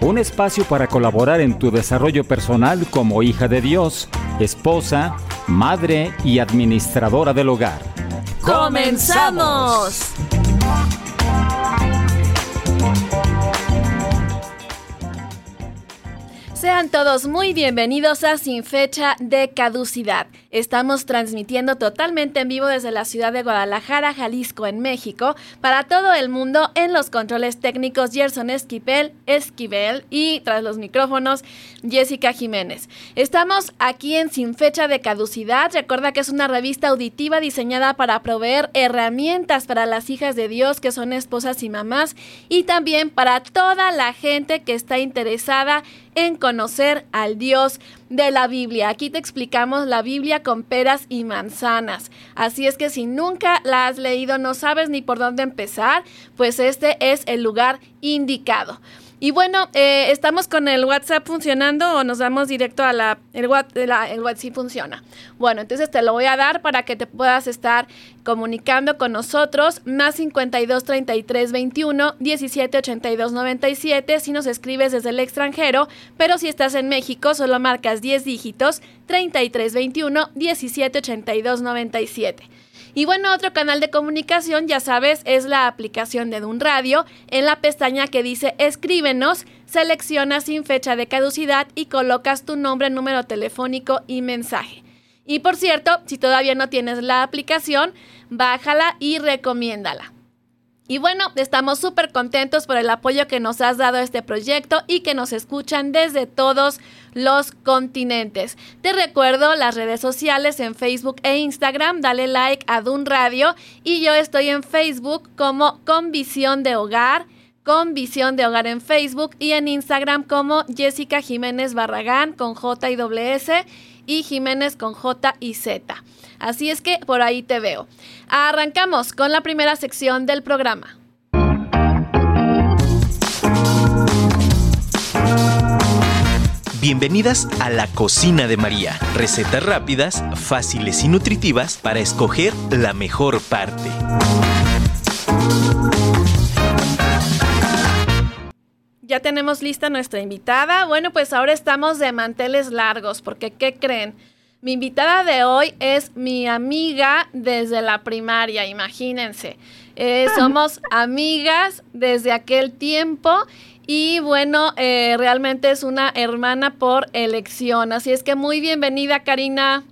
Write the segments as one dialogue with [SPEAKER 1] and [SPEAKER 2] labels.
[SPEAKER 1] un espacio para colaborar en tu desarrollo personal como hija de Dios, esposa, madre y administradora del hogar.
[SPEAKER 2] ¡Comenzamos! Sean todos muy bienvenidos a Sin Fecha de Caducidad. Estamos transmitiendo totalmente en vivo desde la ciudad de Guadalajara, Jalisco, en México, para todo el mundo en los controles técnicos Gerson Esquivel, Esquivel y tras los micrófonos Jessica Jiménez. Estamos aquí en Sin Fecha de Caducidad. Recuerda que es una revista auditiva diseñada para proveer herramientas para las hijas de Dios que son esposas y mamás y también para toda la gente que está interesada en conocer al Dios de la Biblia. Aquí te explicamos la Biblia con peras y manzanas. Así es que si nunca la has leído, no sabes ni por dónde empezar, pues este es el lugar indicado. Y bueno, eh, estamos con el WhatsApp funcionando o nos damos directo a la el, WhatsApp, el WhatsApp sí funciona. Bueno, entonces te lo voy a dar para que te puedas estar comunicando con nosotros. Más 52 33 21 17 82 97 si nos escribes desde el extranjero, pero si estás en México solo marcas 10 dígitos 33 21 17 82 97. Y bueno, otro canal de comunicación, ya sabes, es la aplicación de Dun Radio. En la pestaña que dice Escríbenos, seleccionas sin fecha de caducidad y colocas tu nombre, número telefónico y mensaje. Y por cierto, si todavía no tienes la aplicación, bájala y recomiéndala. Y bueno, estamos súper contentos por el apoyo que nos has dado a este proyecto y que nos escuchan desde todos los continentes. Te recuerdo las redes sociales en Facebook e Instagram, dale like a Dun Radio y yo estoy en Facebook como Con Visión de Hogar con Visión de Hogar en Facebook y en Instagram como Jessica Jiménez Barragán con J y S y Jiménez con J y Z. Así es que por ahí te veo. Arrancamos con la primera sección del programa.
[SPEAKER 3] Bienvenidas a la cocina de María. Recetas rápidas, fáciles y nutritivas para escoger la mejor parte.
[SPEAKER 2] Ya tenemos lista nuestra invitada. Bueno, pues ahora estamos de manteles largos, porque ¿qué creen? Mi invitada de hoy es mi amiga desde la primaria, imagínense. Eh, somos amigas desde aquel tiempo y bueno, eh, realmente es una hermana por elección. Así es que muy bienvenida, Karina.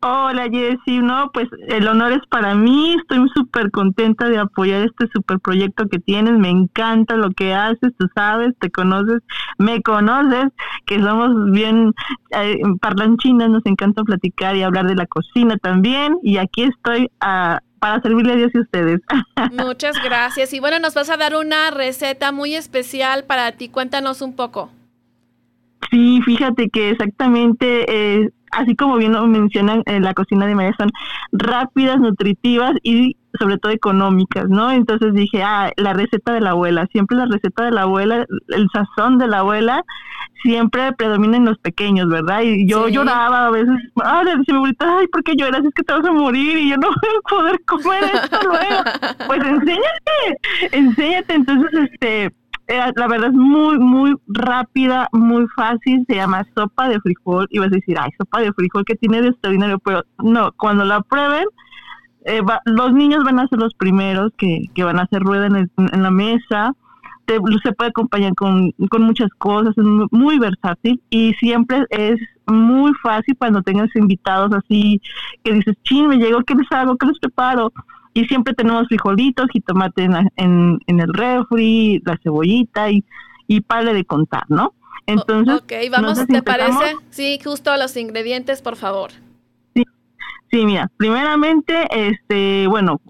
[SPEAKER 4] Hola Jessy, no, pues el honor es para mí, estoy súper contenta de apoyar este super proyecto que tienes, me encanta lo que haces, tú sabes, te conoces, me conoces, que somos bien eh, parlanchinas, nos encanta platicar y hablar de la cocina también, y aquí estoy a, para servirle a Dios y a ustedes.
[SPEAKER 2] Muchas gracias, y bueno, nos vas a dar una receta muy especial para ti, cuéntanos un poco.
[SPEAKER 4] Sí, fíjate que exactamente eh, así como bien lo mencionan, en la cocina de María son rápidas, nutritivas y sobre todo económicas, ¿no? Entonces dije, ah, la receta de la abuela, siempre la receta de la abuela, el sazón de la abuela, siempre predomina en los pequeños, ¿verdad? Y yo lloraba a veces, ah, le decía mi abuelita, ay, ¿por qué lloras? Es que te vas a morir y yo no voy a poder comer esto luego. Pues enséñate, enséñate. Entonces, este, la verdad es muy, muy rápida, muy fácil, se llama sopa de frijol y vas a decir, ay, sopa de frijol que tiene de extraordinario, pero no, cuando la prueben, eh, los niños van a ser los primeros que, que van a hacer rueda en, la mesa, se puede acompañar con, con muchas cosas, es muy, versátil y siempre es muy fácil cuando tengas invitados así que dices, chin, me llegó, ¿qué les hago? ¿Qué les preparo? y siempre tenemos frijolitos, y en, en, en el refri, la cebollita y, y de contar, ¿no?
[SPEAKER 2] Entonces, ok, vamos, ¿te parece? Sí, justo los ingredientes, por favor.
[SPEAKER 4] Sí, sí, mira, primeramente, este, bueno,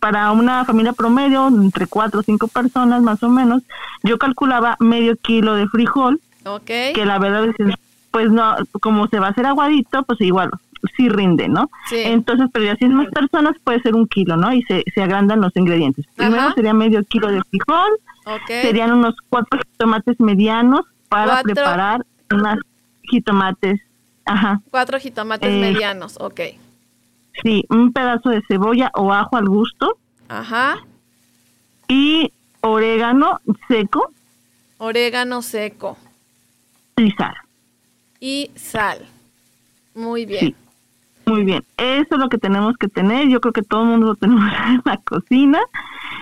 [SPEAKER 4] para una familia promedio, entre cuatro o cinco personas más o menos, yo calculaba medio kilo de frijol,
[SPEAKER 2] okay.
[SPEAKER 4] que la verdad es pues no, como se va a hacer aguadito, pues igual sí rinde, ¿no? Entonces, pero ya si es más personas puede ser un kilo, ¿no? Y se, se agrandan los ingredientes. Primero sería medio kilo de frijol, serían unos cuatro tomates medianos para preparar unas jitomates. Ajá.
[SPEAKER 2] Cuatro jitomates eh, medianos, ok.
[SPEAKER 4] Sí, un pedazo de cebolla o ajo al gusto.
[SPEAKER 2] Ajá.
[SPEAKER 4] Y orégano seco.
[SPEAKER 2] Orégano seco.
[SPEAKER 4] Y sal.
[SPEAKER 2] Y sal. Muy bien.
[SPEAKER 4] Muy bien, eso es lo que tenemos que tener. Yo creo que todo el mundo lo tenemos en la cocina.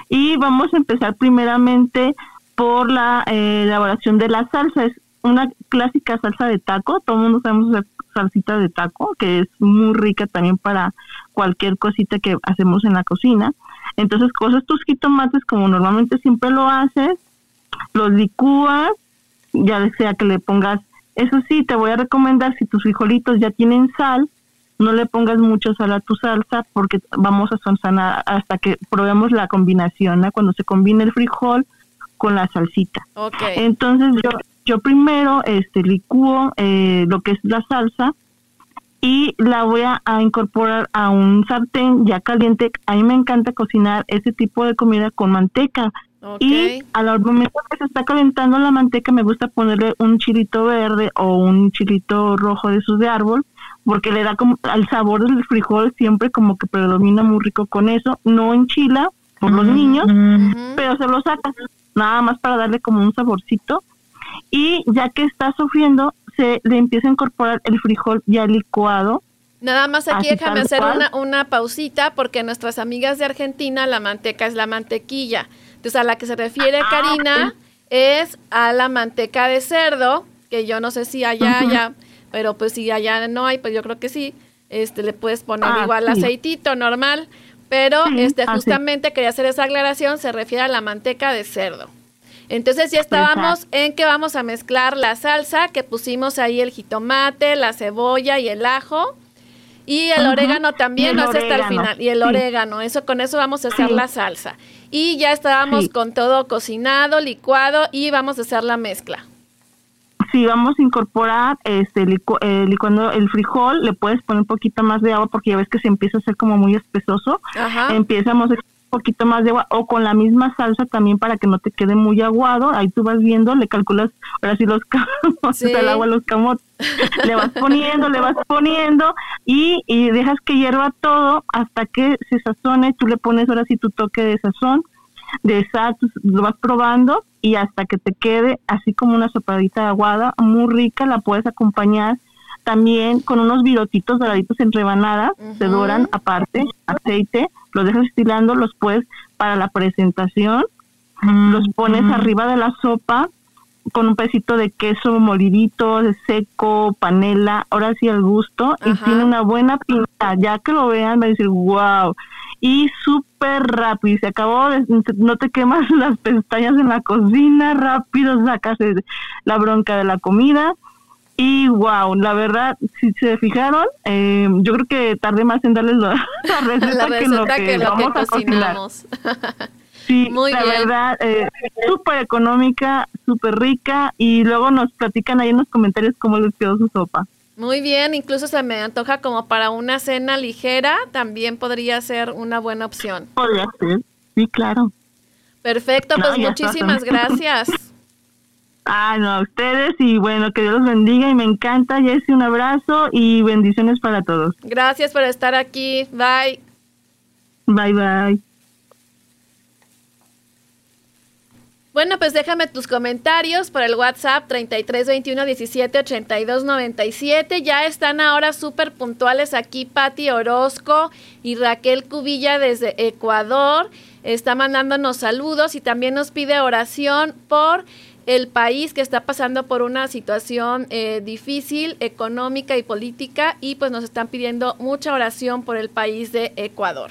[SPEAKER 4] Y vamos a empezar primeramente por la eh, elaboración de la salsa. Es una clásica salsa de taco. Todo el mundo sabemos hacer salsita de taco, que es muy rica también para cualquier cosita que hacemos en la cocina. Entonces, coges tus jitomates como normalmente siempre lo haces, los licúas, ya sea que le pongas, eso sí, te voy a recomendar si tus frijolitos ya tienen sal, no le pongas mucho sal a tu salsa porque vamos a sonsanar hasta que probemos la combinación, cuando se combine el frijol con la salsita. Entonces yo yo primero este licúo eh, lo que es la salsa y la voy a, incorporar a un sartén ya caliente. A mí me encanta cocinar ese tipo de comida con manteca. Y al momento que se está calentando la manteca me gusta ponerle un chilito verde o un chilito rojo de esos de árbol porque le da como al sabor del frijol siempre como que predomina muy rico con eso, no enchila por los niños, pero se lo saca nada más para darle como un saborcito y ya que está sufriendo se le empieza a incorporar el frijol ya licuado.
[SPEAKER 2] Nada más aquí déjame hacer una, una pausita porque nuestras amigas de Argentina la manteca es la mantequilla. Entonces a la que se refiere ah, Karina es a la manteca de cerdo, que yo no sé si allá, allá, pero pues si allá no hay, pues yo creo que sí. Este le puedes poner ah, igual aceitito normal, pero este justamente quería hacer esa aclaración, se refiere a la manteca de cerdo. Entonces ya estábamos en que vamos a mezclar la salsa, que pusimos ahí el jitomate, la cebolla y el ajo. Y el orégano también, no hasta el final. Y el orégano, eso con eso vamos a hacer la salsa. Y ya estábamos con todo cocinado, licuado y vamos a hacer la mezcla.
[SPEAKER 4] Sí, vamos a incorporar este eh, licuando el frijol, le puedes poner un poquito más de agua porque ya ves que se empieza a hacer como muy espesoso. Ajá. Empezamos a poquito más de agua o con la misma salsa también para que no te quede muy aguado. Ahí tú vas viendo, le calculas ahora sí los camotes, el agua, los camotes, le vas poniendo, le vas poniendo y, y dejas que hierva todo hasta que se sazone. Tú le pones ahora sí tu toque de sazón, de sal, lo vas probando y hasta que te quede así como una sopadita aguada, muy rica, la puedes acompañar también con unos virotitos doraditos en rebanadas, se doran aparte, aceite, los dejas estilando, los puedes para la presentación, los pones arriba de la sopa con un pedacito de queso molidito, de seco, panela, ahora sí al gusto, y tiene una buena pinta, ya que lo vean, va a decir, wow, y súper rápido, y se acabó, no te quemas las pestañas en la cocina, rápido sacas la bronca de la comida, y wow, la verdad, si se fijaron, eh, yo creo que tardé más en darles la, receta, que lo que, vamos a. Sí, Muy la verdad, eh, súper económica, súper rica y luego nos platican ahí en los comentarios cómo les quedó su sopa.
[SPEAKER 2] Muy bien, incluso se me antoja como para una cena ligera, también podría ser una buena opción.
[SPEAKER 4] Podría ser, sí, claro.
[SPEAKER 2] Perfecto, pues muchísimas gracias.
[SPEAKER 4] Ah, no, a ustedes y bueno, que Dios los bendiga y me encanta, Jessy, un abrazo y bendiciones para todos.
[SPEAKER 2] Gracias por estar aquí, bye.
[SPEAKER 4] Bye, bye.
[SPEAKER 2] Bueno, pues déjame tus comentarios por el WhatsApp 3321 17 82 97. Ya están ahora súper puntuales aquí Patti Orozco y Raquel Cubilla desde Ecuador. Está mandándonos saludos y también nos pide oración por el país que está pasando por una situación eh, difícil económica y política y pues nos están pidiendo mucha oración por el país de Ecuador.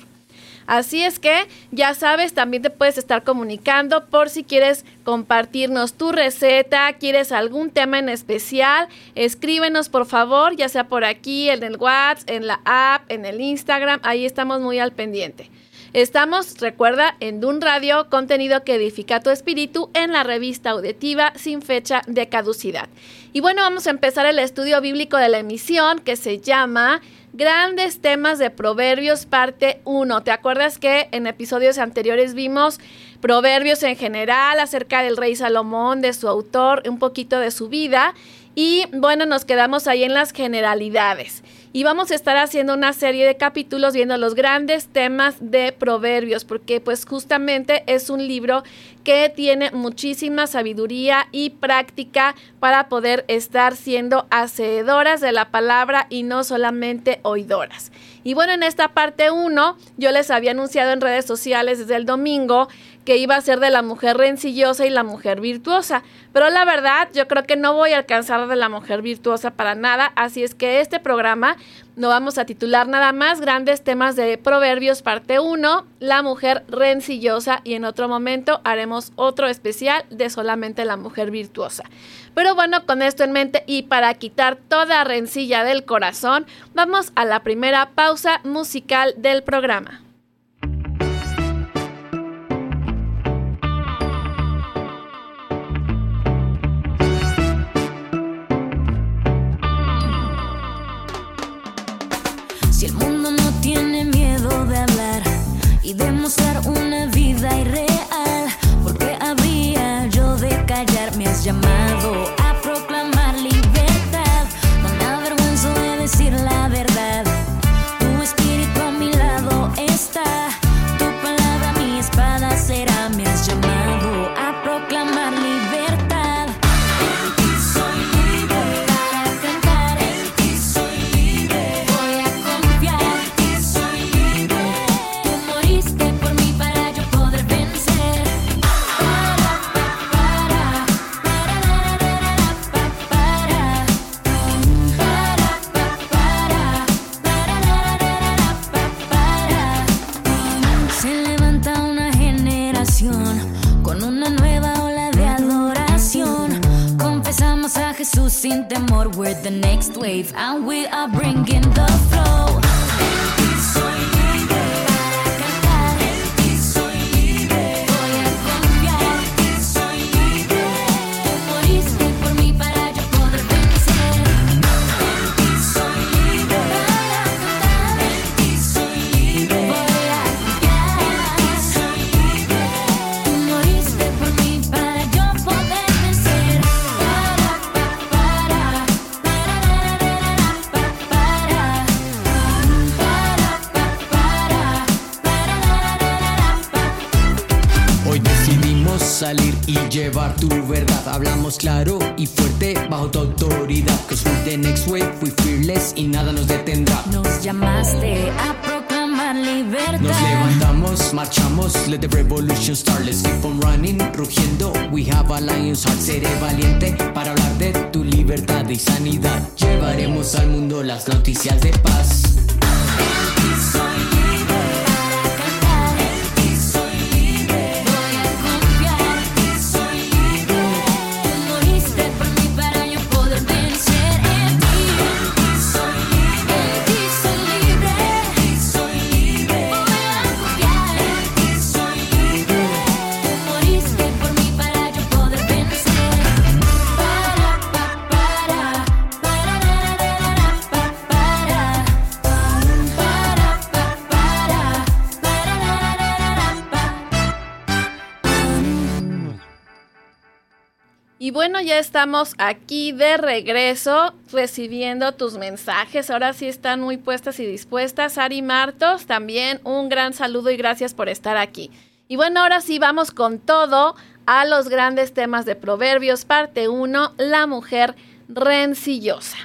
[SPEAKER 2] Así es que ya sabes, también te puedes estar comunicando por si quieres compartirnos tu receta, quieres algún tema en especial, escríbenos por favor, ya sea por aquí, en el WhatsApp, en la app, en el Instagram, ahí estamos muy al pendiente. Estamos, recuerda, en Dun Radio, contenido que edifica tu espíritu en la revista auditiva sin fecha de caducidad. Y bueno, vamos a empezar el estudio bíblico de la emisión que se llama Grandes temas de Proverbios, parte 1. ¿Te acuerdas que en episodios anteriores vimos Proverbios en general acerca del rey Salomón, de su autor, un poquito de su vida? Y bueno, nos quedamos ahí en las generalidades y vamos a estar haciendo una serie de capítulos viendo los grandes temas de proverbios, porque pues justamente es un libro que tiene muchísima sabiduría y práctica para poder estar siendo hacedoras de la palabra y no solamente oidoras. Y bueno, en esta parte 1 yo les había anunciado en redes sociales desde el domingo que iba a ser de la mujer rencillosa y la mujer virtuosa. Pero la verdad, yo creo que no voy a alcanzar de la mujer virtuosa para nada, así es que este programa no vamos a titular nada más grandes temas de Proverbios parte 1, la mujer rencillosa y en otro momento haremos otro especial de solamente la mujer virtuosa. Pero bueno, con esto en mente y para quitar toda rencilla del corazón, vamos a la primera pausa musical del programa.
[SPEAKER 5] Llevar tu verdad. Hablamos claro y fuerte bajo tu autoridad. Cause we the next wave, we fearless y nada nos detendrá.
[SPEAKER 6] Nos llamaste a proclamar libertad.
[SPEAKER 5] Nos levantamos, marchamos, let the revolution start. Let's keep on running, rugiendo. We have a lion's heart. Seré valiente para hablar de tu libertad y sanidad. Llevaremos al mundo las noticias de paz.
[SPEAKER 2] Ya estamos aquí de regreso recibiendo tus mensajes. Ahora sí están muy puestas y dispuestas. Ari Martos, también un gran saludo y gracias por estar aquí. Y bueno, ahora sí vamos con todo a los grandes temas de Proverbios, parte 1, la mujer rencillosa.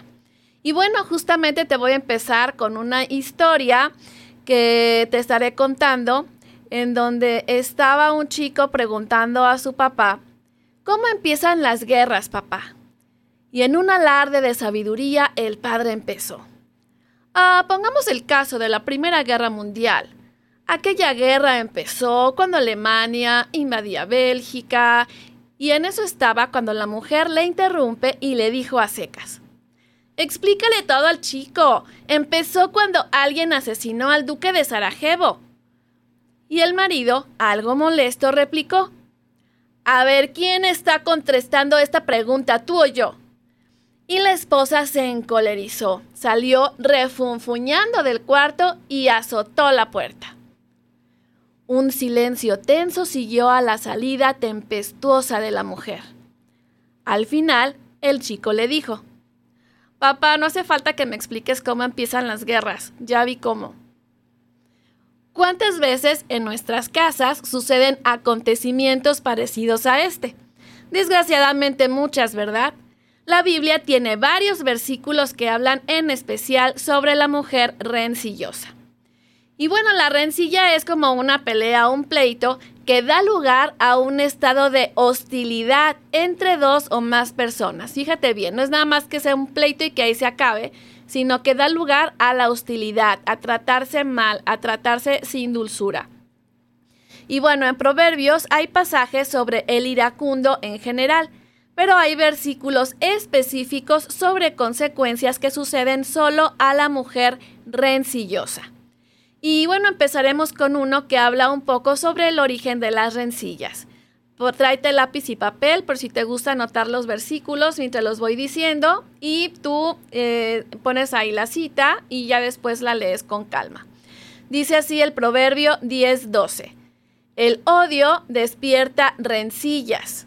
[SPEAKER 2] Y bueno, justamente te voy a empezar con una historia que te estaré contando en donde estaba un chico preguntando a su papá ¿Cómo empiezan las guerras, papá? Y en un alarde de sabiduría el padre empezó. Ah, pongamos el caso de la Primera Guerra Mundial. Aquella guerra empezó cuando Alemania invadía Bélgica y en eso estaba cuando la mujer le interrumpe y le dijo a secas. Explícale todo al chico. Empezó cuando alguien asesinó al duque de Sarajevo. Y el marido, algo molesto, replicó, A ver, ¿quién está contestando esta pregunta, tú o yo? Y la esposa se encolerizó, salió refunfuñando del cuarto y azotó la puerta. Un silencio tenso siguió a la salida tempestuosa de la mujer. Al final, el chico le dijo, Papá, no hace falta que me expliques cómo empiezan las guerras, ya vi cómo. ¿Cuántas veces en nuestras casas suceden acontecimientos parecidos a este? Desgraciadamente muchas, ¿verdad? La Biblia tiene varios versículos que hablan en especial sobre la mujer rencillosa. Y bueno, la rencilla es como una pelea un pleito que da lugar a un estado de hostilidad entre dos o más personas. Fíjate bien, no es nada más que sea un pleito y que ahí se acabe, sino que da lugar a la hostilidad, a tratarse mal, a tratarse sin dulzura. Y bueno, en Proverbios hay pasajes sobre el iracundo en general, pero hay versículos específicos sobre consecuencias que suceden solo a la mujer rencillosa. Y bueno, empezaremos con uno que habla un poco sobre el origen de las rencillas. Por, tráete lápiz y papel por si te gusta anotar los versículos mientras los voy diciendo y tú eh, pones ahí la cita y ya después la lees con calma. Dice así el proverbio 10:12. El odio despierta rencillas,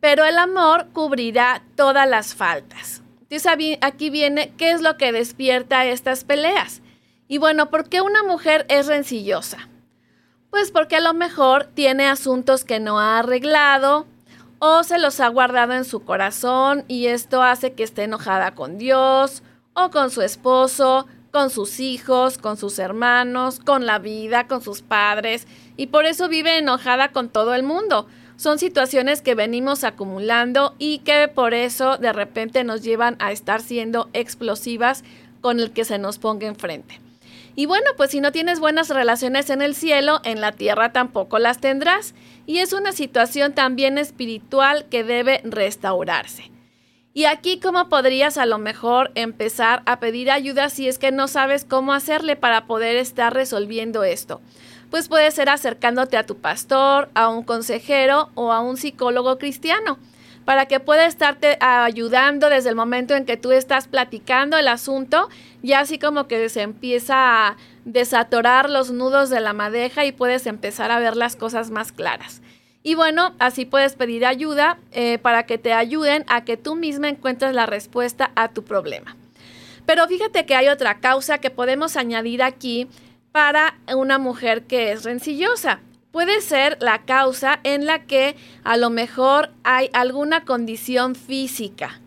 [SPEAKER 2] pero el amor cubrirá todas las faltas. Entonces aquí viene qué es lo que despierta estas peleas. Y bueno, ¿por qué una mujer es rencillosa? Pues porque a lo mejor tiene asuntos que no ha arreglado o se los ha guardado en su corazón y esto hace que esté enojada con Dios o con su esposo, con sus hijos, con sus hermanos, con la vida, con sus padres y por eso vive enojada con todo el mundo. Son situaciones que venimos acumulando y que por eso de repente nos llevan a estar siendo explosivas con el que se nos ponga enfrente. Y bueno, pues si no tienes buenas relaciones en el cielo, en la tierra tampoco las tendrás. Y es una situación también espiritual que debe restaurarse. Y aquí, ¿cómo podrías a lo mejor empezar a pedir ayuda si es que no sabes cómo hacerle para poder estar resolviendo esto? Pues puede ser acercándote a tu pastor, a un consejero o a un psicólogo cristiano para que pueda estarte ayudando desde el momento en que tú estás platicando el asunto, ya así como que se empieza a desatorar los nudos de la madeja y puedes empezar a ver las cosas más claras. Y bueno, así puedes pedir ayuda eh, para que te ayuden a que tú misma encuentres la respuesta a tu problema. Pero fíjate que hay otra causa que podemos añadir aquí para una mujer que es rencillosa puede ser la causa en la que a lo mejor hay alguna condición física.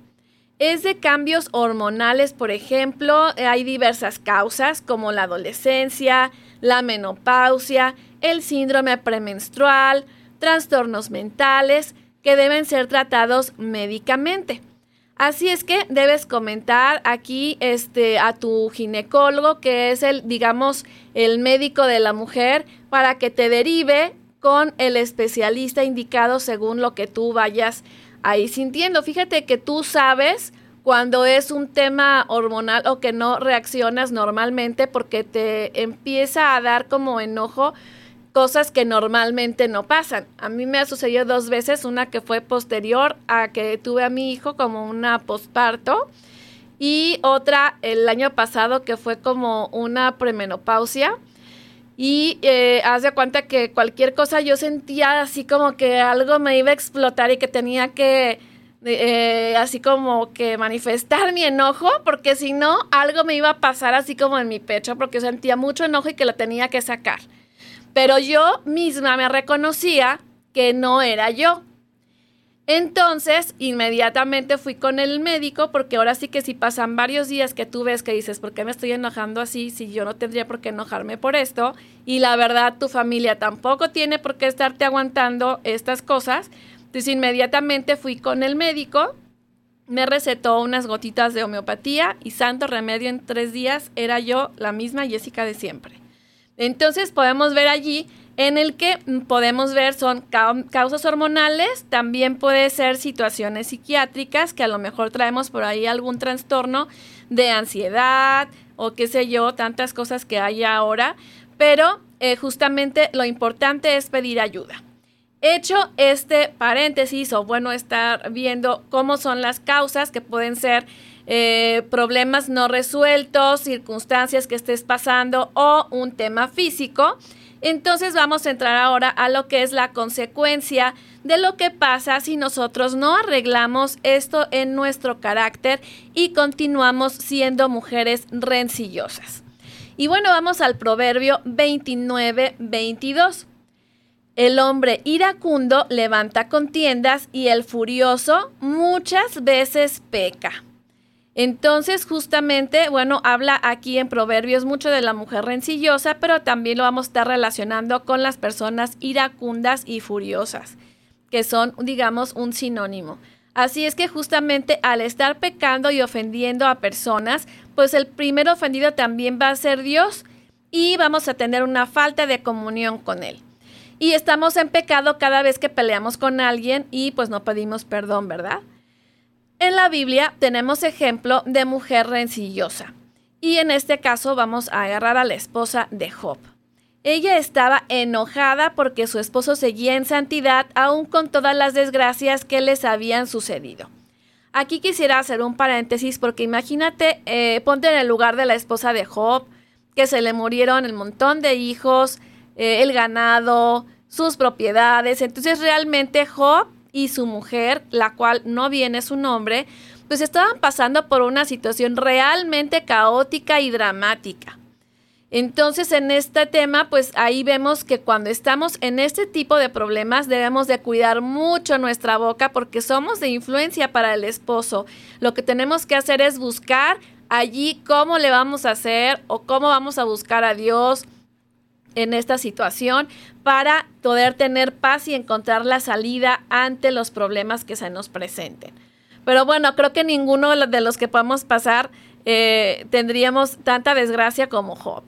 [SPEAKER 2] Es de cambios hormonales, por ejemplo, hay diversas causas como la adolescencia, la menopausia, el síndrome premenstrual, trastornos mentales que deben ser tratados médicamente. Así es que debes comentar aquí este, a tu ginecólogo, que es el, digamos, el médico de la mujer, para que te derive con el especialista indicado según lo que tú vayas ahí sintiendo. Fíjate que tú sabes cuando es un tema hormonal o que no reaccionas normalmente porque te empieza a dar como enojo cosas que normalmente no pasan. A mí me ha sucedido dos veces, una que fue posterior a que tuve a mi hijo como una posparto y otra el año pasado que fue como una premenopausia. Y eh, haz de cuenta que cualquier cosa yo sentía así como que algo me iba a explotar y que tenía que eh, así como que manifestar mi enojo, porque si no, algo me iba a pasar así como en mi pecho, porque sentía mucho enojo y que lo tenía que sacar. Pero yo misma me reconocía que no era yo. Entonces, inmediatamente fui con el médico porque ahora sí que si pasan varios días que tú ves que dices, ¿por qué me estoy enojando así si yo no tendría por qué enojarme por esto? Y la verdad, tu familia tampoco tiene por qué estarte aguantando estas cosas. Entonces, inmediatamente fui con el médico, me recetó unas gotitas de homeopatía y santo remedio en tres días era yo la misma Jessica de siempre. Entonces podemos ver allí en el que podemos ver son causas hormonales, también puede ser situaciones psiquiátricas, que a lo mejor traemos por ahí algún trastorno de ansiedad o qué sé yo, tantas cosas que hay ahora, pero eh, justamente lo importante es pedir ayuda. Hecho este paréntesis, o bueno, estar viendo cómo son las causas que pueden ser eh, problemas no resueltos, circunstancias que estés pasando o un tema físico. Entonces vamos a entrar ahora a lo que es la consecuencia de lo que pasa si nosotros no arreglamos esto en nuestro carácter y continuamos siendo mujeres rencillosas. Y bueno, vamos al proverbio 29, 22. El hombre iracundo levanta contiendas y el furioso muchas veces peca. Entonces, justamente, bueno, habla aquí en Proverbios mucho de la mujer rencillosa, pero también lo vamos a estar relacionando con las personas iracundas y furiosas, que son, digamos, un sinónimo. Así es que justamente al estar pecando y ofendiendo a personas, pues el primer ofendido también va a ser Dios y vamos a tener una falta de comunión con Él. Y estamos en pecado cada vez que peleamos con alguien y pues no pedimos perdón, ¿verdad? En la Biblia tenemos ejemplo de mujer rencillosa y en este caso vamos a agarrar a la esposa de Job. Ella estaba enojada porque su esposo seguía en santidad aún con todas las desgracias que les habían sucedido. Aquí quisiera hacer un paréntesis porque imagínate, eh, ponte en el lugar de la esposa de Job, que se le murieron el montón de hijos, eh, el ganado, sus propiedades. Entonces realmente Job y su mujer, la cual no viene su nombre, pues estaban pasando por una situación realmente caótica y dramática. Entonces, en este tema, pues ahí vemos que cuando estamos en este tipo de problemas debemos de cuidar mucho nuestra boca porque somos de influencia para el esposo. Lo que tenemos que hacer es buscar allí cómo le vamos a hacer o cómo vamos a buscar a Dios en esta situación para poder tener paz y encontrar la salida ante los problemas que se nos presenten. Pero bueno, creo que ninguno de los que podemos pasar eh, tendríamos tanta desgracia como Job.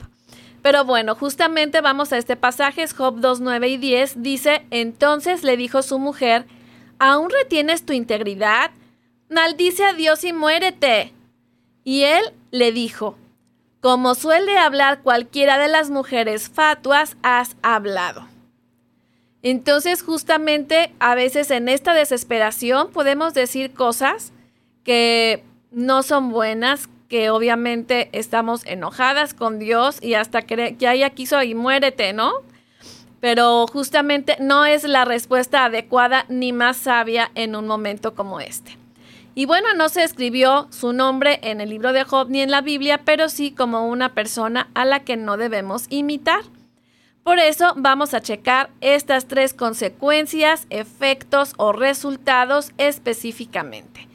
[SPEAKER 2] Pero bueno, justamente vamos a este pasaje, Job 2, 9 y 10, dice, entonces le dijo su mujer, ¿aún retienes tu integridad? Maldice a Dios y muérete. Y él le dijo, como suele hablar cualquiera de las mujeres fatuas, has hablado. Entonces, justamente a veces en esta desesperación podemos decir cosas que no son buenas, que obviamente estamos enojadas con Dios y hasta que ya ella quiso y muérete, ¿no? Pero justamente no es la respuesta adecuada ni más sabia en un momento como este. Y bueno, no se escribió su nombre en el libro de Job ni en la Biblia, pero sí como una persona a la que no debemos imitar. Por eso vamos a checar estas tres consecuencias, efectos o resultados específicamente.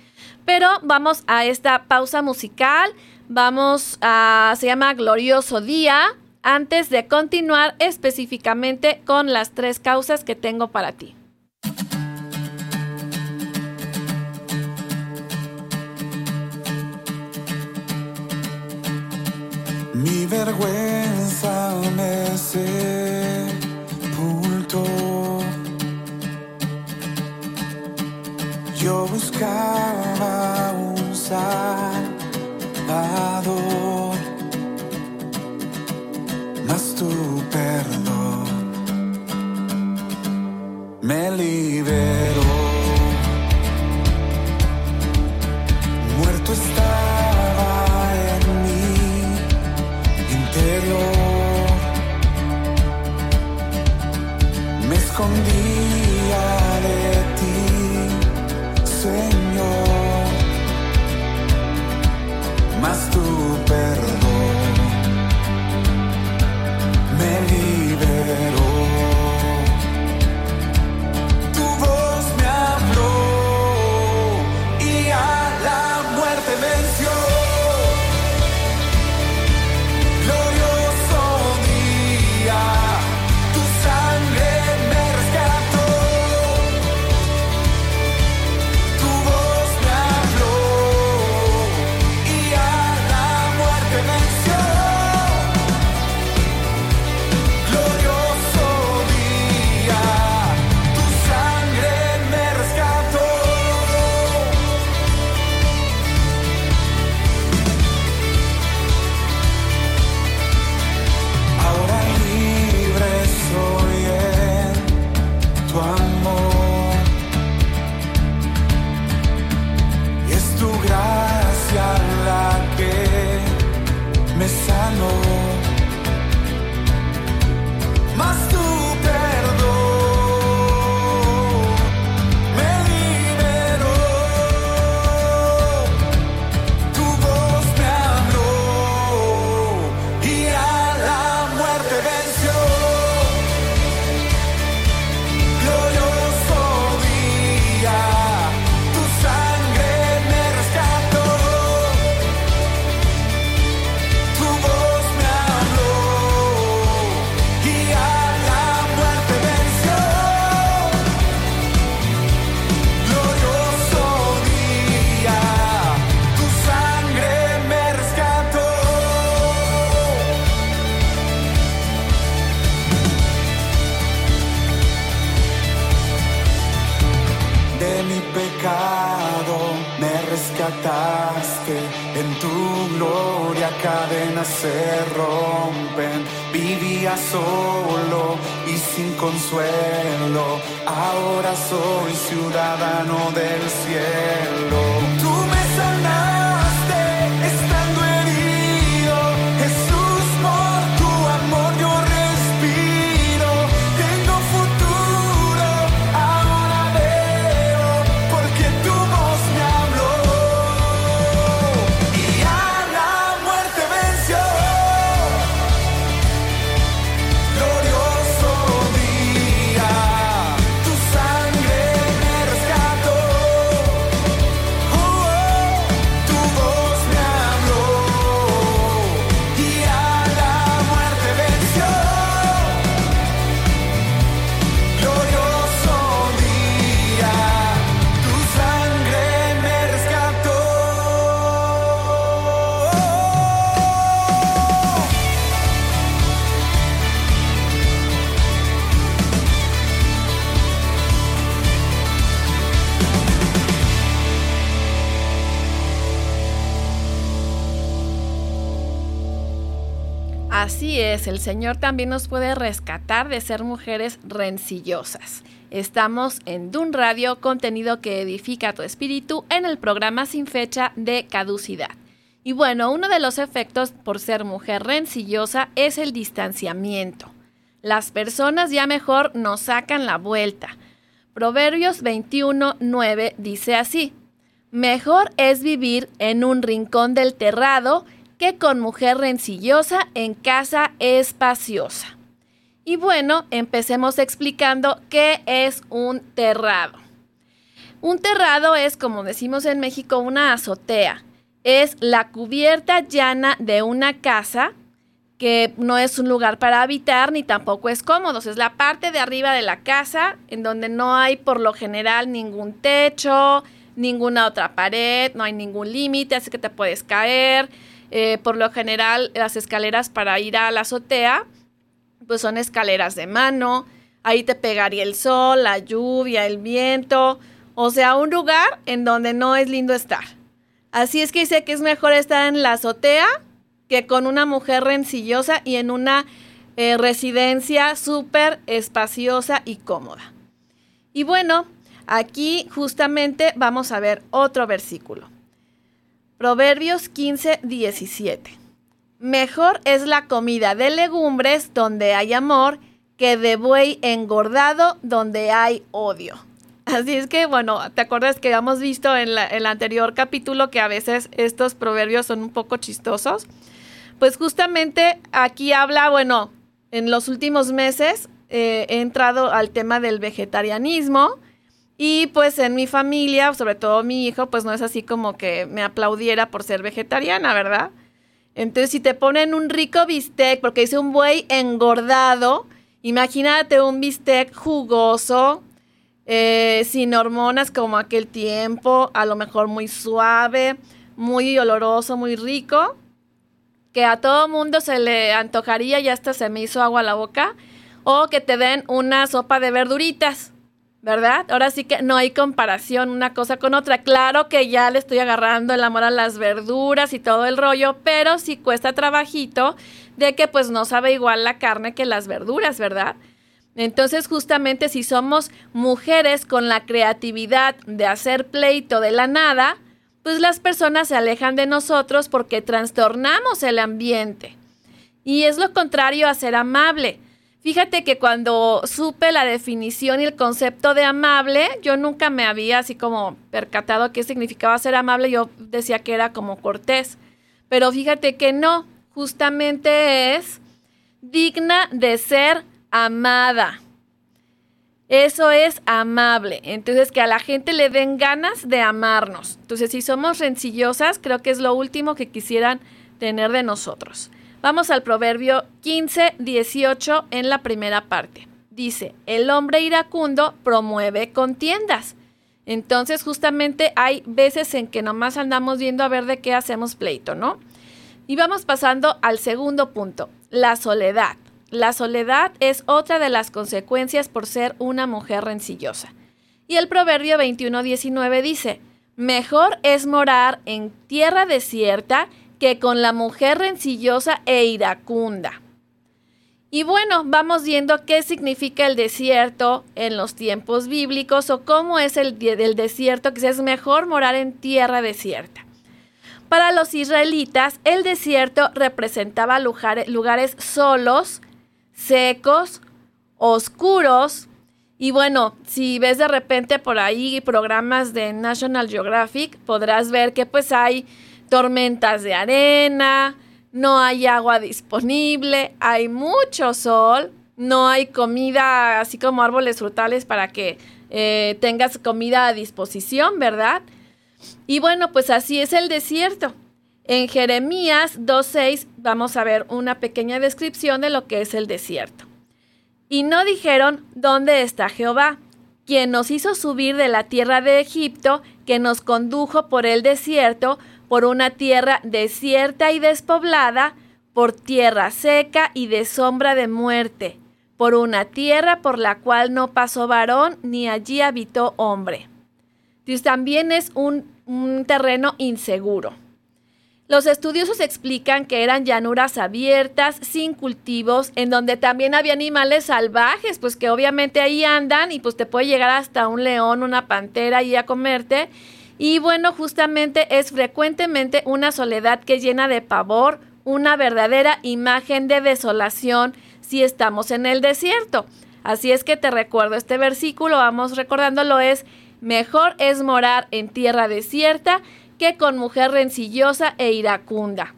[SPEAKER 2] Pero vamos a esta pausa musical. Vamos a, se llama Glorioso Día, antes de continuar específicamente con las tres causas que tengo para ti.
[SPEAKER 7] Mi vergüenza me sepultó. Yo buscaba un salvador, mas tu perdón me liberó. Muerto estaba interior. Me escondía solo y sin consuelo, ahora soy ciudadano del cielo.
[SPEAKER 2] Así es, el Señor también nos puede rescatar de ser mujeres rencillosas. Estamos en Dun Radio, contenido que edifica tu espíritu, en el programa sin fecha de caducidad. Y bueno, uno de los efectos por ser mujer rencillosa es el distanciamiento. Las personas ya mejor nos sacan la vuelta. Proverbios 21:9 dice así: Mejor es vivir en un rincón del terrado con mujer rencillosa en casa espaciosa. Y bueno, empecemos explicando qué es un terrado. Un terrado es, como decimos en México, una azotea. Es la cubierta llana de una casa que no es un lugar para habitar ni tampoco es cómodo. Es la parte de arriba de la casa en donde no hay por lo general ningún techo, ninguna otra pared, no hay ningún límite, así que te puedes caer. Eh, por lo general, las escaleras para ir a la azotea, pues son escaleras de mano. Ahí te pegaría el sol, la lluvia, el viento. O sea, un lugar en donde no es lindo estar. Así es que dice que es mejor estar en la azotea que con una mujer rencillosa y en una eh, residencia súper espaciosa y cómoda. Y bueno, aquí justamente vamos a ver otro versículo. Proverbios 15, 17. Mejor es la comida de legumbres donde hay amor que de buey engordado donde hay odio. Así es que, bueno, ¿te acuerdas que habíamos visto en el anterior capítulo que a veces estos proverbios son un poco chistosos? Pues justamente aquí habla, bueno, en los últimos meses eh, he entrado al tema del vegetarianismo y pues en mi familia, sobre todo mi hijo, pues no es así como que me aplaudiera por ser vegetariana, ¿verdad? Entonces, si te ponen un rico bistec, porque dice un buey engordado, imagínate un bistec jugoso, eh, sin hormonas como aquel tiempo, a lo mejor muy suave, muy oloroso, muy rico, que a todo mundo se le antojaría y hasta se me hizo agua a la boca, o que te den una sopa de verduritas. ¿Verdad? Ahora sí que no hay comparación una cosa con otra. Claro que ya le estoy agarrando el amor a las verduras y todo el rollo, pero sí cuesta trabajito de que pues no sabe igual la carne que las verduras, ¿verdad? Entonces, justamente si somos mujeres con la creatividad de hacer pleito de la nada, pues las personas se alejan de nosotros porque trastornamos el ambiente. Y es lo contrario a ser amable. Fíjate que cuando supe la definición y el concepto de amable, yo nunca me había así como percatado qué significaba ser amable. Yo decía que era como cortés. Pero fíjate que no, justamente es digna de ser amada. Eso es amable. Entonces, que a la gente le den ganas de amarnos. Entonces, si somos rencillosas, creo que es lo último que quisieran tener de nosotros. Vamos al proverbio 15, 18 en la primera parte. Dice, el hombre iracundo promueve contiendas. Entonces, justamente hay veces en que nomás andamos viendo a ver de qué hacemos pleito, ¿no? Y vamos pasando al segundo punto, la soledad. La soledad es otra de las consecuencias por ser una mujer rencillosa. Y el proverbio 21.19 dice, mejor es morar en tierra desierta que con la mujer rencillosa e iracunda. Y bueno, vamos viendo qué significa el desierto en los tiempos bíblicos o cómo es el, el desierto, que es mejor morar en tierra desierta. Para los israelitas, el desierto representaba lugares, lugares solos, secos, oscuros. Y bueno, si ves de repente por ahí programas de National Geographic, podrás ver que pues hay tormentas de arena, no hay agua disponible, hay mucho sol, no hay comida, así como árboles frutales para que eh, tengas comida a disposición, ¿verdad? Y bueno, pues así es el desierto. En Jeremías 2.6 vamos a ver una pequeña descripción de lo que es el desierto. Y no dijeron, ¿dónde está Jehová? Quien nos hizo subir de la tierra de Egipto, que nos condujo por el desierto, por una tierra desierta y despoblada, por tierra seca y de sombra de muerte, por una tierra por la cual no pasó varón ni allí habitó hombre. Dios también es un, un terreno inseguro. Los estudiosos explican que eran llanuras abiertas, sin cultivos, en donde también había animales salvajes, pues que obviamente ahí andan y pues te puede llegar hasta un león, una pantera y a comerte. Y bueno, justamente es frecuentemente una soledad que llena de pavor, una verdadera imagen de desolación si estamos en el desierto. Así es que te recuerdo este versículo, vamos recordándolo, es mejor es morar en tierra desierta con mujer rencillosa e iracunda.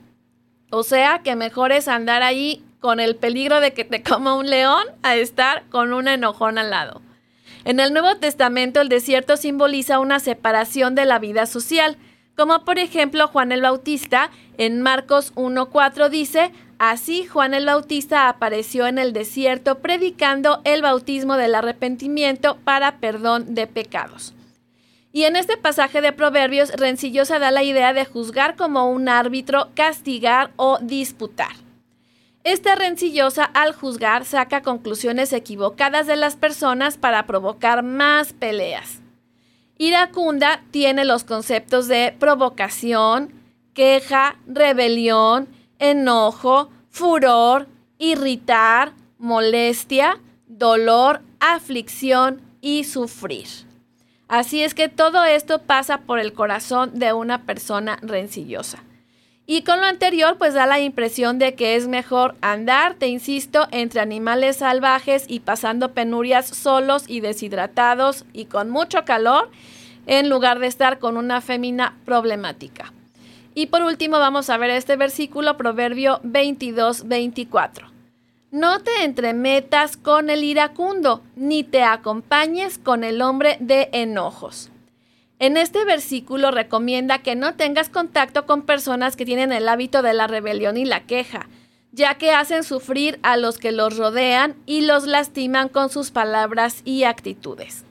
[SPEAKER 2] O sea que mejor es andar ahí con el peligro de que te coma un león a estar con una enojón al lado. En el Nuevo Testamento el desierto simboliza una separación de la vida social, como por ejemplo Juan el Bautista en Marcos 1.4 dice, así Juan el Bautista apareció en el desierto predicando el bautismo del arrepentimiento para perdón de pecados. Y en este pasaje de Proverbios, Rencillosa da la idea de juzgar como un árbitro, castigar o disputar. Esta rencillosa al juzgar saca conclusiones equivocadas de las personas para provocar más peleas. Iracunda tiene los conceptos de provocación, queja, rebelión, enojo, furor, irritar, molestia, dolor, aflicción y sufrir. Así es que todo esto pasa por el corazón de una persona rencillosa. Y con lo anterior, pues da la impresión de que es mejor andar, te insisto, entre animales salvajes y pasando penurias solos y deshidratados y con mucho calor, en lugar de estar con una fémina problemática. Y por último, vamos a ver este versículo, Proverbio 22, 24. No te entremetas con el iracundo, ni te acompañes con el hombre de enojos. En este versículo recomienda que no tengas contacto con personas que tienen el hábito de la rebelión y la queja, ya que hacen sufrir a los que los rodean y los lastiman con sus palabras y actitudes.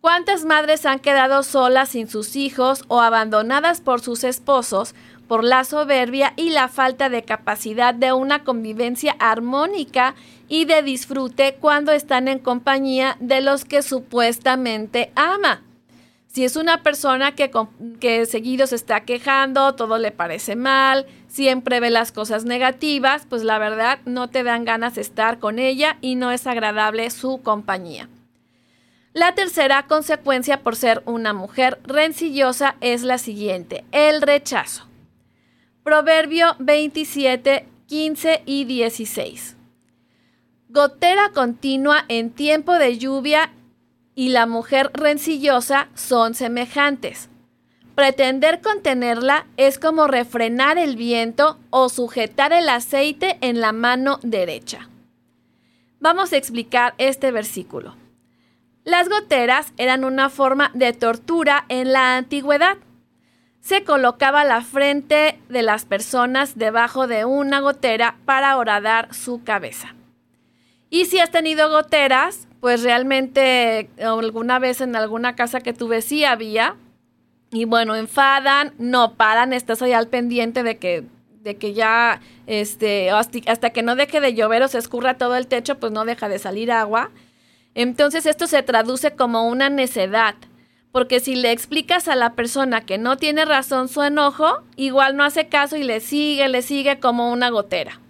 [SPEAKER 2] ¿Cuántas madres han quedado solas sin sus hijos o abandonadas por sus esposos por la soberbia y la falta de capacidad de una convivencia armónica y de disfrute cuando están en compañía de los que supuestamente ama? Si es una persona que, que seguido se está quejando, todo le parece mal, siempre ve las cosas negativas, pues la verdad no te dan ganas de estar con ella y no es agradable su compañía. La tercera consecuencia por ser una mujer rencillosa es la siguiente, el rechazo. Proverbio 27, 15 y 16. Gotera continua en tiempo de lluvia y la mujer rencillosa son semejantes. Pretender contenerla es como refrenar el viento o sujetar el aceite en la mano derecha. Vamos a explicar este versículo. Las goteras eran una forma de tortura en la antigüedad. Se colocaba la frente de las personas debajo de una gotera para horadar su cabeza. Y si has tenido goteras, pues realmente alguna vez en alguna casa que tuve sí había. Y bueno, enfadan, no paran, estás ahí al pendiente de que, de que ya, este, hasta que no deje de llover o se escurra todo el techo, pues no deja de salir agua. Entonces esto se traduce como una necedad, porque si le explicas a la persona que no tiene razón su enojo, igual no hace caso y le sigue, le sigue como una gotera.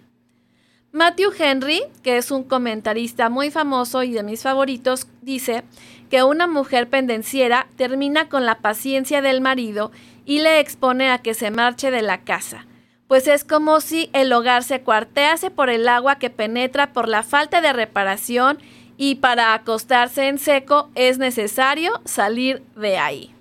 [SPEAKER 2] Matthew Henry, que es un comentarista muy famoso y de mis favoritos, dice que una mujer pendenciera termina con la paciencia del marido y le expone a que se marche de la casa, pues es como si el hogar se cuartease por el agua que penetra por la falta de reparación y para acostarse en seco es necesario salir de ahí.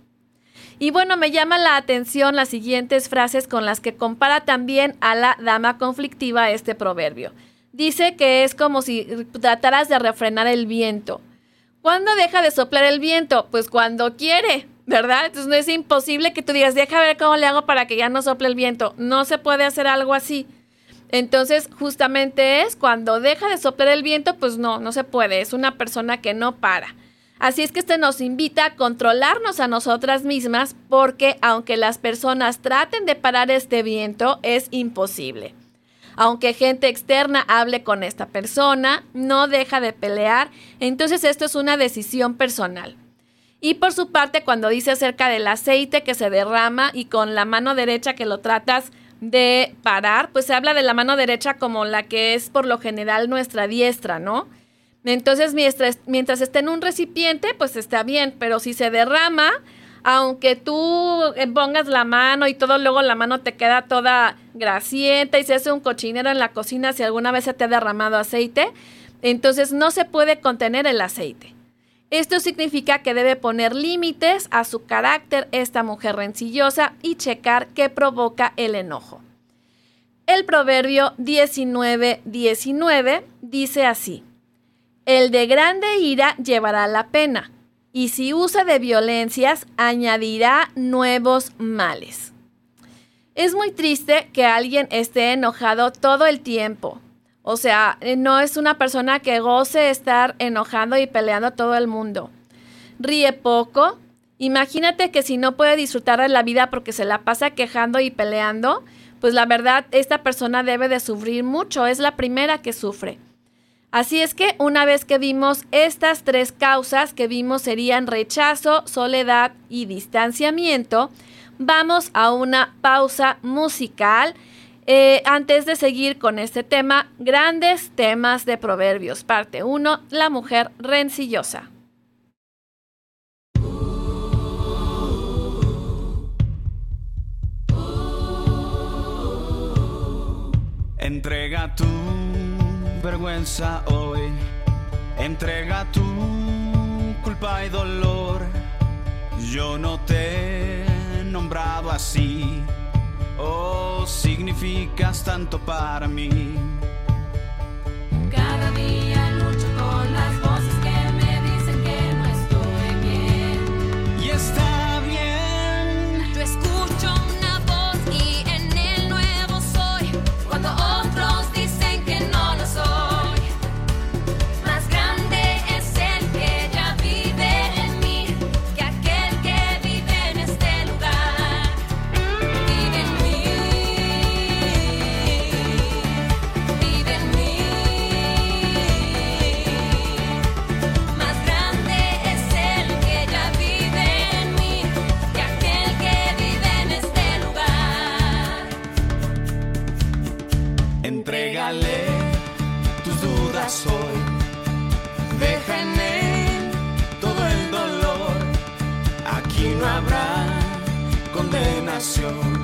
[SPEAKER 2] Y bueno, me llama la atención las siguientes frases con las que compara también a la dama conflictiva este proverbio. Dice que es como si trataras de refrenar el viento. ¿Cuándo deja de soplar el viento? Pues cuando quiere, ¿verdad? Entonces no es imposible que tú digas, deja ver cómo le hago para que ya no sople el viento. No se puede hacer algo así. Entonces, justamente es cuando deja de soplar el viento, pues no, no se puede. Es una persona que no para. Así es que este nos invita a controlarnos a nosotras mismas porque aunque las personas traten de parar este viento, es imposible. Aunque gente externa hable con esta persona, no deja de pelear, entonces esto es una decisión personal. Y por su parte, cuando dice acerca del aceite que se derrama y con la mano derecha que lo tratas de parar, pues se habla de la mano derecha como la que es por lo general nuestra diestra, ¿no? Entonces, mientras, mientras esté en un recipiente, pues está bien, pero si se derrama, aunque tú eh, pongas la mano y todo, luego la mano te queda toda grasienta y se hace un cochinero en la cocina si alguna vez se te ha derramado aceite, entonces no se puede contener el aceite. Esto significa que debe poner límites a su carácter esta mujer rencillosa y checar qué provoca el enojo. El proverbio 19:19 dice así: el de grande ira llevará la pena, y si usa de violencias, añadirá nuevos males. Es muy triste que alguien esté enojado todo el tiempo. O sea, eh, no es una persona que goce estar enojando y peleando todo el mundo. Ríe poco. Imagínate que si no puede disfrutar de la vida porque se la pasa quejando y peleando, pues la verdad, esta persona debe de sufrir mucho. Es la primera que sufre. Así es que una vez que vimos estas tres causas que vimos serían rechazo, soledad y distanciamiento, vamos a una pausa musical. Eh, antes de seguir con este tema, grandes temas de proverbios. Parte 1, la mujer rencillosa.
[SPEAKER 7] Entrega tu vergüenza hoy. Entrega tu culpa y dolor. Yo no te he nombrado así. Oh, significas tanto para mí.
[SPEAKER 6] Cada día lucho con las voces
[SPEAKER 2] canción.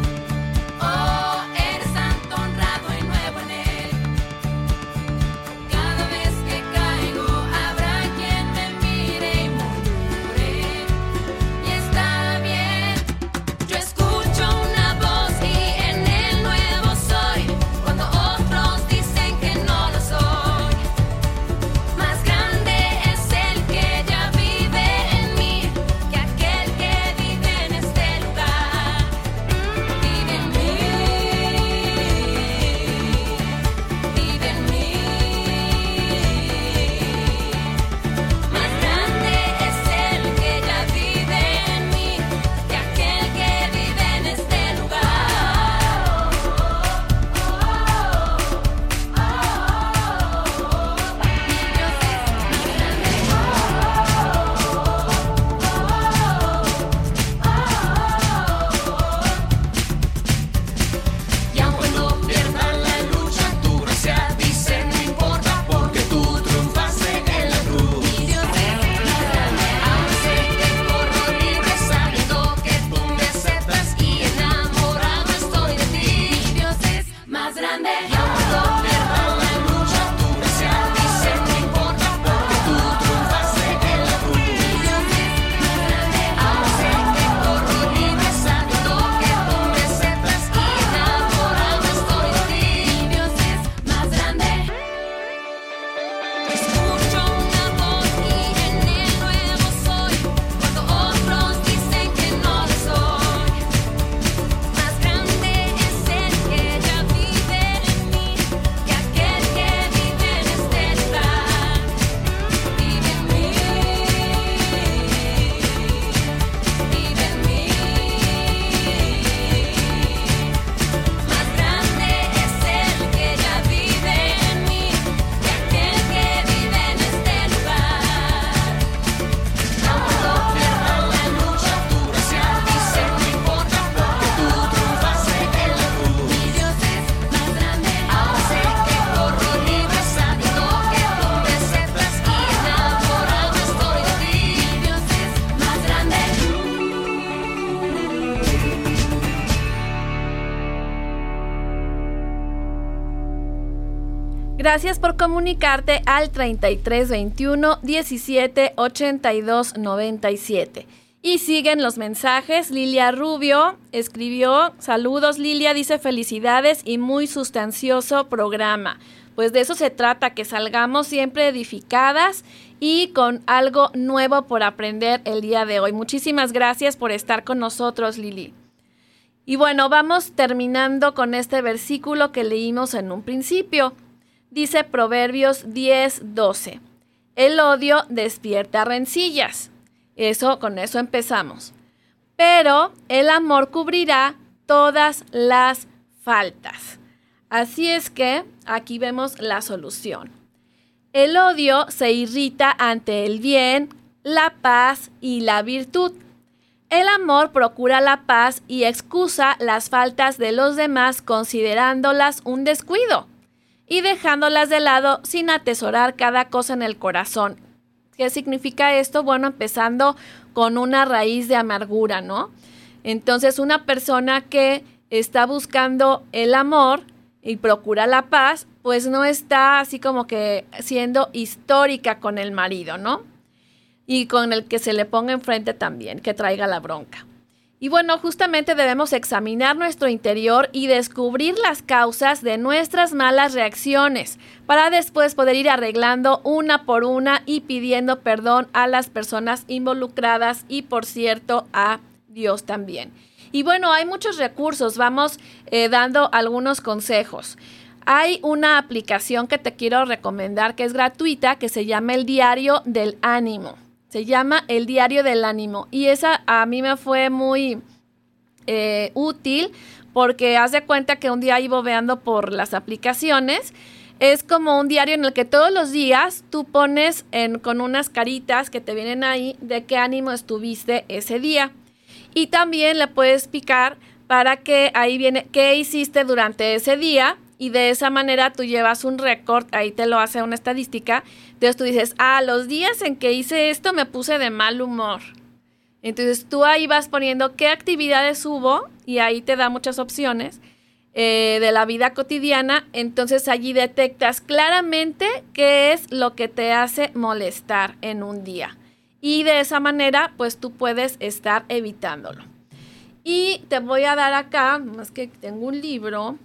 [SPEAKER 2] Comunicarte al 3321 17 82 97. Y siguen los mensajes. Lilia Rubio escribió, saludos Lilia, dice felicidades y muy sustancioso programa. Pues de eso se trata, que salgamos siempre edificadas y con algo nuevo por aprender el día de hoy. Muchísimas gracias por estar con nosotros, Lili. Y bueno, vamos terminando con este versículo que leímos en un principio. Dice Proverbios 10, 12. El odio despierta rencillas. Eso, con eso empezamos. Pero el amor cubrirá todas las faltas. Así es que aquí vemos la solución. El odio se irrita ante el bien, la paz y la virtud. El amor procura la paz y excusa las faltas de los demás considerándolas un descuido y dejándolas de lado sin atesorar cada cosa en el corazón. ¿Qué significa esto? Bueno, empezando con una raíz de amargura, ¿no? Entonces, una persona que está buscando el amor y procura la paz, pues no está así como que siendo histórica con el marido, ¿no? Y con el que se le ponga enfrente también, que traiga la bronca. Y bueno, justamente debemos examinar nuestro interior y descubrir las causas de nuestras malas reacciones para después poder ir arreglando una por una y pidiendo perdón a las personas involucradas y por cierto a Dios también. Y bueno, hay muchos recursos, vamos eh, dando algunos consejos. Hay una aplicación que te quiero recomendar que es gratuita que se llama el Diario del Ánimo. Se llama El Diario del Ánimo. Y esa a mí me fue muy eh, útil porque haz de cuenta que un día iba veando por las aplicaciones. Es como un diario en el que todos los días tú pones en, con unas caritas que te vienen ahí de qué ánimo estuviste ese día. Y también le puedes picar para que ahí viene qué hiciste durante ese día y de esa manera tú llevas un récord, ahí te lo hace una estadística, entonces tú dices, ah, los días en que hice esto me puse de mal humor. Entonces tú ahí vas poniendo qué actividades hubo y ahí te da muchas opciones eh, de la vida cotidiana, entonces allí detectas claramente qué es lo que te hace molestar en un día. Y de esa manera, pues tú puedes estar evitándolo. Y te voy a dar acá, más que tengo un libro,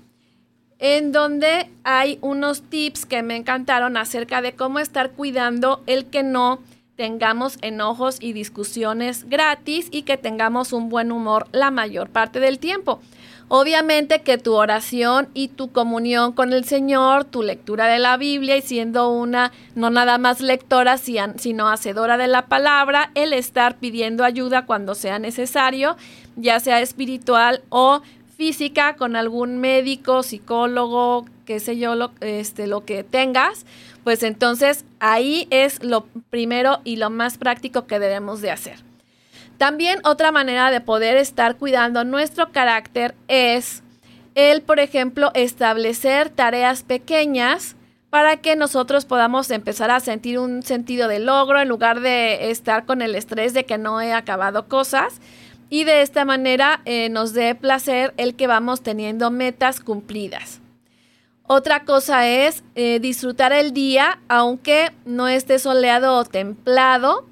[SPEAKER 2] en donde hay unos tips que me encantaron acerca de cómo estar cuidando el que no tengamos enojos y discusiones gratis y que tengamos un buen humor la mayor parte del tiempo. Obviamente que tu oración y tu comunión con el Señor, tu lectura de la Biblia y siendo una no nada más lectora, sino hacedora de la palabra, el estar pidiendo ayuda cuando sea necesario, ya sea espiritual o física con algún médico, psicólogo, qué sé yo, lo, este, lo que tengas, pues entonces ahí es lo primero y lo más práctico que debemos de hacer. También otra manera de poder estar cuidando nuestro carácter es el, por ejemplo, establecer tareas pequeñas para que nosotros podamos empezar a sentir un sentido de logro en lugar de estar con el estrés de que no he acabado cosas y de esta manera eh, nos dé placer el que vamos teniendo metas cumplidas. Otra cosa es eh, disfrutar el día, aunque no esté soleado o templado.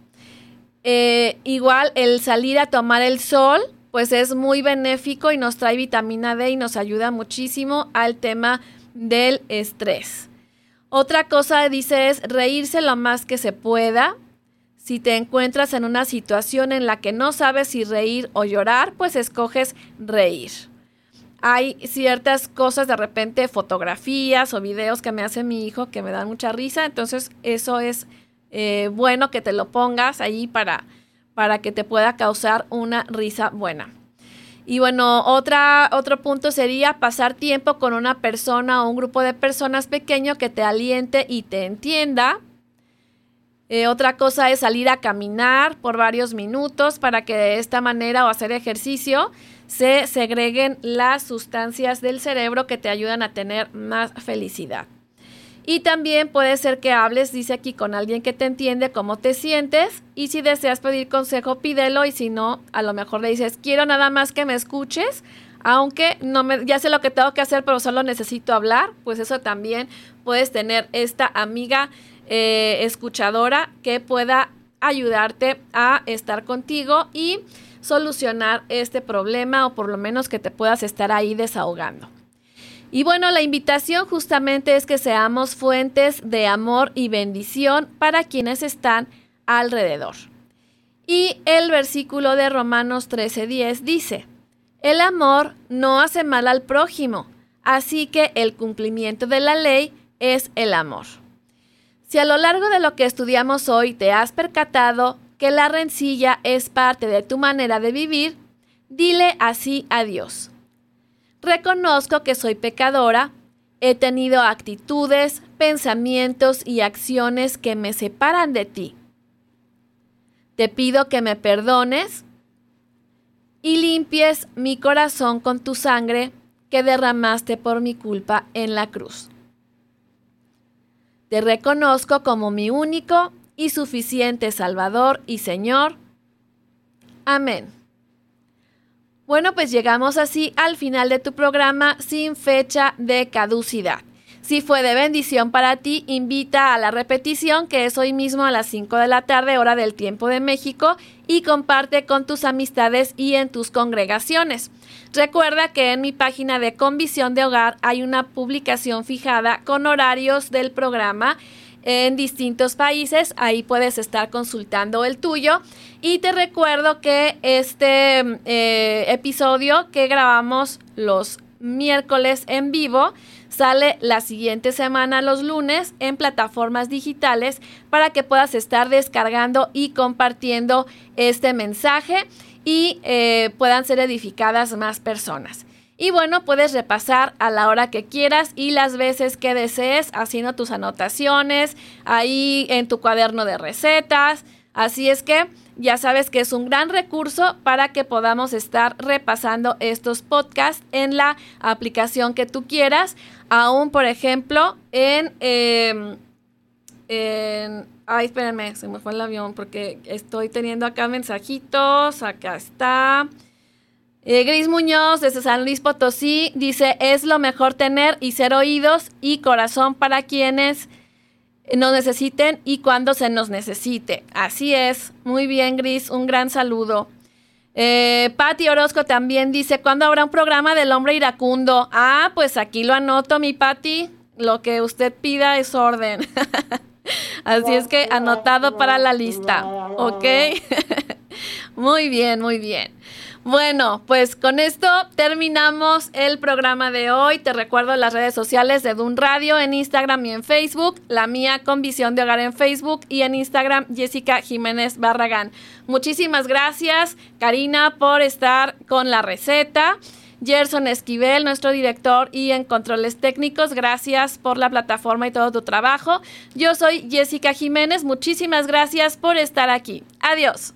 [SPEAKER 2] Eh, igual el salir a tomar el sol, pues es muy benéfico y nos trae vitamina D y nos ayuda muchísimo al tema del estrés. Otra cosa dice es reírse lo más que se pueda. Si te encuentras en una situación en la que no sabes si reír o llorar, pues escoges reír. Hay ciertas cosas, de repente fotografías o videos que me hace mi hijo que me dan mucha risa, entonces eso es eh, bueno que te lo pongas ahí para, para que te pueda causar una risa buena. Y bueno, otra, otro punto sería pasar tiempo con una persona o un grupo de personas pequeño que te aliente y te entienda. Eh, otra cosa es salir a caminar por varios minutos para que de esta manera o hacer ejercicio se segreguen las sustancias del cerebro que te ayudan a tener más felicidad. Y también puede ser que hables, dice aquí, con alguien que te entiende cómo te sientes. Y si deseas pedir consejo, pídelo. Y si no, a lo mejor le dices, quiero nada más que me escuches. aunque no me, ya sé lo que tengo que hacer, pero solo necesito hablar, pues eso también puedes tener esta amiga eh, escuchadora que pueda ayudarte a estar contigo y solucionar este problema o por lo menos que te puedas estar ahí desahogando. Y bueno, la invitación justamente es que seamos fuentes de amor y bendición para quienes están alrededor. Y el versículo de Romanos 13:10 dice, el amor no hace mal al prójimo, así que el cumplimiento de la ley es el amor. Si a lo largo de lo que estudiamos hoy te has percatado que la rencilla es parte de tu manera de vivir, dile así a Dios. Reconozco que soy pecadora, he tenido actitudes, pensamientos y acciones que me separan de ti. Te pido que me perdones y limpies mi corazón con tu sangre que derramaste por mi culpa en la cruz. Te reconozco como mi único y suficiente Salvador y Señor. Amén. Bueno, pues llegamos así al final de tu programa sin fecha de caducidad. Si fue de bendición para ti, invita a la repetición que es hoy mismo a las 5 de la tarde, hora del tiempo de México, y comparte con tus amistades y en tus congregaciones. Recuerda que en mi página de Convisión de Hogar hay una publicación fijada con horarios del programa en distintos países. Ahí puedes estar consultando el tuyo. Y te recuerdo que este eh, episodio que grabamos los miércoles en vivo Sale la siguiente semana los lunes en plataformas digitales para que puedas estar descargando y compartiendo este mensaje y eh, puedan ser edificadas más personas. Y bueno, puedes repasar a la hora que quieras y las veces que desees haciendo tus anotaciones ahí en tu cuaderno de recetas. Así es que ya sabes que es un gran recurso para que podamos estar repasando estos podcasts en la aplicación que tú quieras. Aún, por ejemplo, en... Em, en ay, espérenme, se me fue el avión porque estoy teniendo acá mensajitos. Acá está. Eh, Gris Muñoz, desde San Luis Potosí, dice, es lo mejor tener y ser oídos y corazón para quienes nos necesiten y cuando se nos necesite. Así es. Muy bien, Gris. Un gran saludo. Eh, Patti Orozco también dice, ¿cuándo habrá un programa del hombre iracundo? Ah, pues aquí lo anoto, mi Patti. Lo que usted pida es orden. Así es que anotado para la lista. ¿Ok? muy bien, muy bien. Bueno, pues con esto terminamos el programa de hoy. Te recuerdo las redes sociales de Dun Radio en Instagram y en Facebook, la mía con Visión de Hogar en Facebook y en Instagram Jessica Jiménez Barragán. Muchísimas gracias, Karina, por estar con la receta. Gerson Esquivel, nuestro director y en controles técnicos, gracias por la plataforma y todo tu trabajo. Yo soy Jessica Jiménez, muchísimas gracias por estar aquí. Adiós.